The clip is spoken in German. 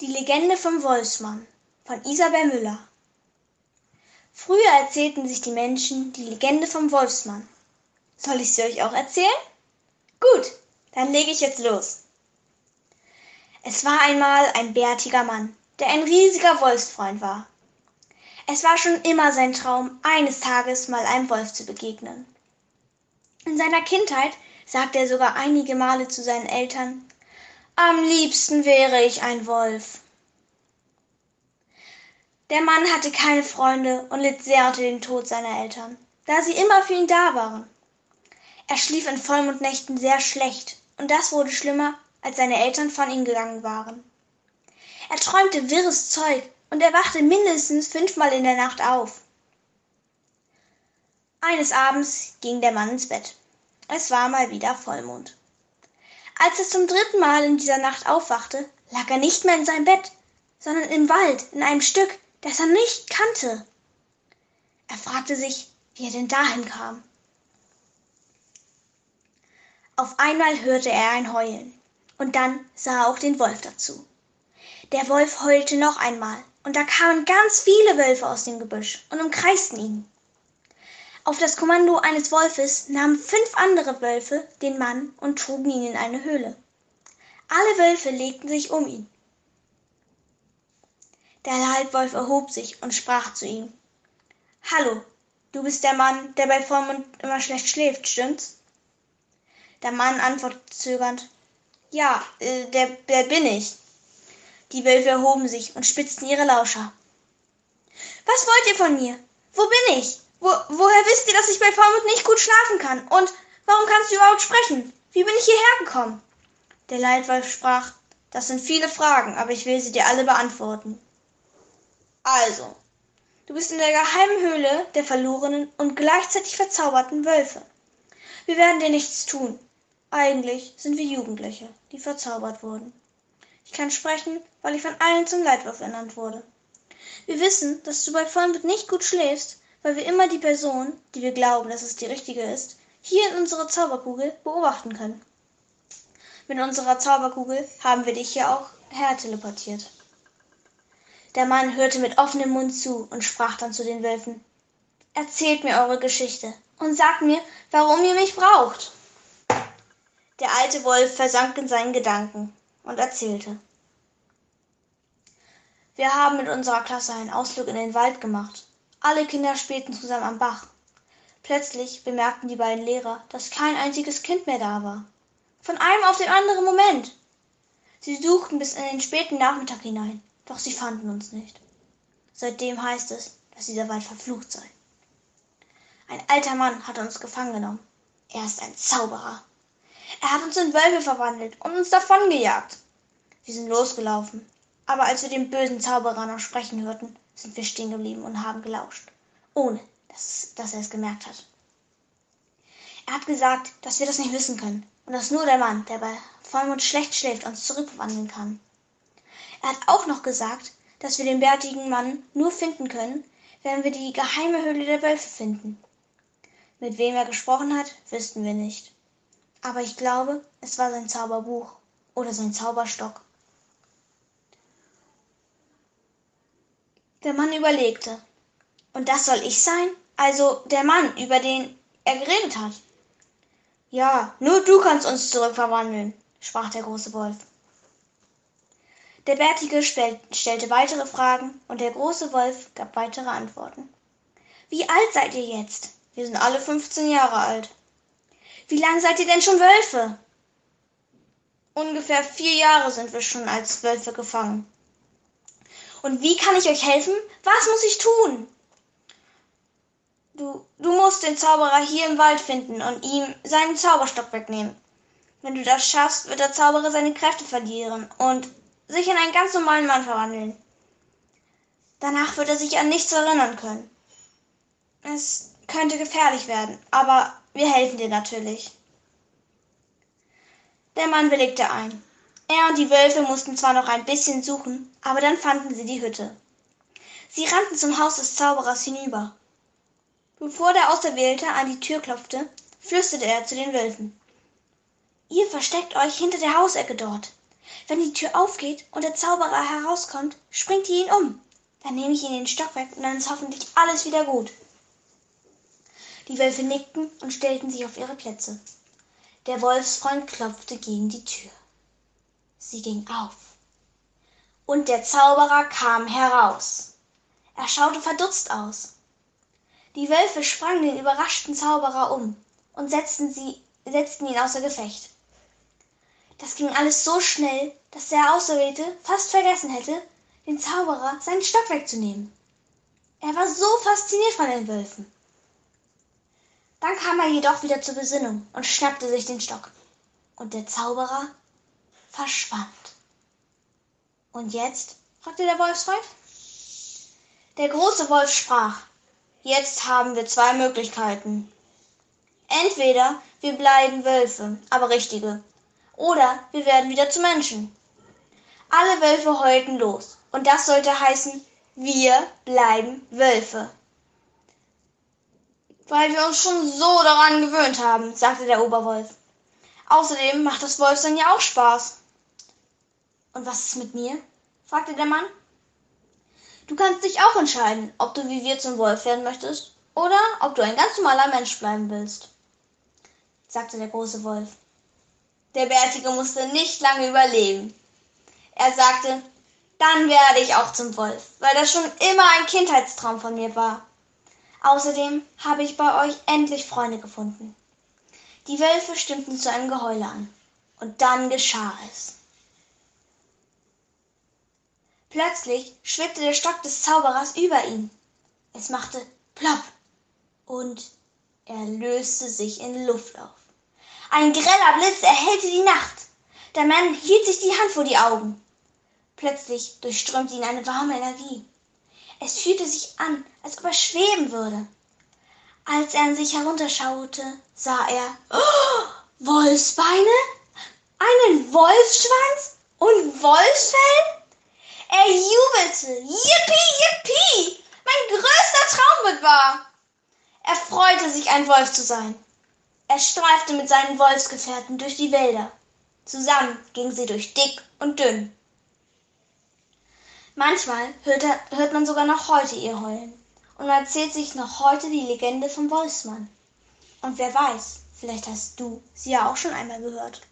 Die Legende vom Wolfsmann von Isabel Müller Früher erzählten sich die Menschen die Legende vom Wolfsmann. Soll ich sie euch auch erzählen? Gut, dann lege ich jetzt los. Es war einmal ein bärtiger Mann, der ein riesiger Wolfsfreund war. Es war schon immer sein Traum, eines Tages mal einem Wolf zu begegnen. In seiner Kindheit sagte er sogar einige Male zu seinen Eltern, am liebsten wäre ich ein Wolf. Der Mann hatte keine Freunde und litt sehr unter dem Tod seiner Eltern, da sie immer für ihn da waren. Er schlief in Vollmondnächten sehr schlecht, und das wurde schlimmer, als seine Eltern von ihm gegangen waren. Er träumte wirres Zeug und er wachte mindestens fünfmal in der Nacht auf. Eines Abends ging der Mann ins Bett. Es war mal wieder Vollmond. Als er zum dritten Mal in dieser Nacht aufwachte, lag er nicht mehr in seinem Bett, sondern im Wald, in einem Stück, das er nicht kannte. Er fragte sich, wie er denn dahin kam. Auf einmal hörte er ein Heulen, und dann sah er auch den Wolf dazu. Der Wolf heulte noch einmal, und da kamen ganz viele Wölfe aus dem Gebüsch und umkreisten ihn. Auf das Kommando eines Wolfes nahmen fünf andere Wölfe den Mann und trugen ihn in eine Höhle. Alle Wölfe legten sich um ihn. Der Halbwolf erhob sich und sprach zu ihm. Hallo, du bist der Mann, der bei Vollmond immer schlecht schläft, stimmt's? Der Mann antwortete zögernd. Ja, äh, der, der bin ich. Die Wölfe erhoben sich und spitzten ihre Lauscher. Was wollt ihr von mir? Wo bin ich? Wo, woher wisst ihr, dass ich bei Vollmond nicht gut schlafen kann? Und warum kannst du überhaupt sprechen? Wie bin ich hierher gekommen? Der Leitwolf sprach, das sind viele Fragen, aber ich will sie dir alle beantworten. Also, du bist in der geheimen Höhle der verlorenen und gleichzeitig verzauberten Wölfe. Wir werden dir nichts tun. Eigentlich sind wir Jugendliche, die verzaubert wurden. Ich kann sprechen, weil ich von allen zum Leitwolf ernannt wurde. Wir wissen, dass du bei Vollmond nicht gut schläfst, weil wir immer die Person, die wir glauben, dass es die richtige ist, hier in unserer Zauberkugel beobachten können. Mit unserer Zauberkugel haben wir dich hier auch herteleportiert. Der Mann hörte mit offenem Mund zu und sprach dann zu den Wölfen. Erzählt mir eure Geschichte und sagt mir, warum ihr mich braucht. Der alte Wolf versank in seinen Gedanken und erzählte. Wir haben mit unserer Klasse einen Ausflug in den Wald gemacht. Alle Kinder spielten zusammen am Bach. Plötzlich bemerkten die beiden Lehrer, dass kein einziges Kind mehr da war. Von einem auf den anderen Moment. Sie suchten bis in den späten Nachmittag hinein, doch sie fanden uns nicht. Seitdem heißt es, dass dieser Wald verflucht sei. Ein alter Mann hat uns gefangen genommen. Er ist ein Zauberer. Er hat uns in Wölfe verwandelt und uns davongejagt. Wir sind losgelaufen, aber als wir den bösen Zauberer noch sprechen hörten, sind wir stehen geblieben und haben gelauscht, ohne dass, dass er es gemerkt hat. Er hat gesagt, dass wir das nicht wissen können und dass nur der Mann, der bei Vollmond schlecht schläft, uns zurückverwandeln kann. Er hat auch noch gesagt, dass wir den bärtigen Mann nur finden können, wenn wir die geheime Höhle der Wölfe finden. Mit wem er gesprochen hat, wüssten wir nicht. Aber ich glaube, es war sein Zauberbuch oder sein Zauberstock. Der Mann überlegte. Und das soll ich sein? Also der Mann, über den er geredet hat. Ja, nur du kannst uns zurückverwandeln, sprach der große Wolf. Der Bärtige stellte weitere Fragen und der große Wolf gab weitere Antworten. Wie alt seid ihr jetzt? Wir sind alle 15 Jahre alt. Wie lange seid ihr denn schon Wölfe? Ungefähr vier Jahre sind wir schon als Wölfe gefangen. Und wie kann ich euch helfen? Was muss ich tun? Du, du musst den Zauberer hier im Wald finden und ihm seinen Zauberstock wegnehmen. Wenn du das schaffst, wird der Zauberer seine Kräfte verlieren und sich in einen ganz normalen Mann verwandeln. Danach wird er sich an nichts erinnern können. Es könnte gefährlich werden, aber wir helfen dir natürlich. Der Mann willigte ein. Er und die Wölfe mussten zwar noch ein bisschen suchen, aber dann fanden sie die Hütte. Sie rannten zum Haus des Zauberers hinüber. Bevor der Auserwählte an die Tür klopfte, flüsterte er zu den Wölfen. Ihr versteckt euch hinter der Hausecke dort. Wenn die Tür aufgeht und der Zauberer herauskommt, springt ihr ihn um. Dann nehme ich ihn den Stock weg und dann ist hoffentlich alles wieder gut. Die Wölfe nickten und stellten sich auf ihre Plätze. Der Wolfsfreund klopfte gegen die Tür. Sie ging auf. Und der Zauberer kam heraus. Er schaute verdutzt aus. Die Wölfe sprangen den überraschten Zauberer um und setzten, sie, setzten ihn außer Gefecht. Das ging alles so schnell, dass der Auserwählte fast vergessen hätte, den Zauberer seinen Stock wegzunehmen. Er war so fasziniert von den Wölfen. Dann kam er jedoch wieder zur Besinnung und schnappte sich den Stock. Und der Zauberer verschwand. Und jetzt? fragte der Wolfsfreund. Der große Wolf sprach, jetzt haben wir zwei Möglichkeiten. Entweder wir bleiben Wölfe, aber richtige, oder wir werden wieder zu Menschen. Alle Wölfe heulten los, und das sollte heißen, wir bleiben Wölfe. Weil wir uns schon so daran gewöhnt haben, sagte der Oberwolf. Außerdem macht das Wolfsein ja auch Spaß. Und was ist mit mir? fragte der Mann. Du kannst dich auch entscheiden, ob du wie wir zum Wolf werden möchtest oder ob du ein ganz normaler Mensch bleiben willst, sagte der große Wolf. Der Bärtige musste nicht lange überlegen. Er sagte, dann werde ich auch zum Wolf, weil das schon immer ein Kindheitstraum von mir war. Außerdem habe ich bei euch endlich Freunde gefunden. Die Wölfe stimmten zu einem Geheule an. Und dann geschah es. Plötzlich schwebte der Stock des Zauberers über ihm. Es machte plopp und er löste sich in Luft auf. Ein greller Blitz erhellte die Nacht. Der Mann hielt sich die Hand vor die Augen. Plötzlich durchströmte ihn eine warme Energie. Es fühlte sich an, als ob er schweben würde. Als er an sich herunterschaute, sah er oh, Wolfsbeine, einen Wolfsschwanz und Wolfsfell. Er jubelte. Yippie, yippie! Mein größter Traum wird wahr. Er freute sich, ein Wolf zu sein. Er streifte mit seinen Wolfsgefährten durch die Wälder. Zusammen gingen sie durch dick und dünn. Manchmal hört, hört man sogar noch heute ihr Heulen. Und man erzählt sich noch heute die Legende vom Wolfsmann. Und wer weiß, vielleicht hast du sie ja auch schon einmal gehört.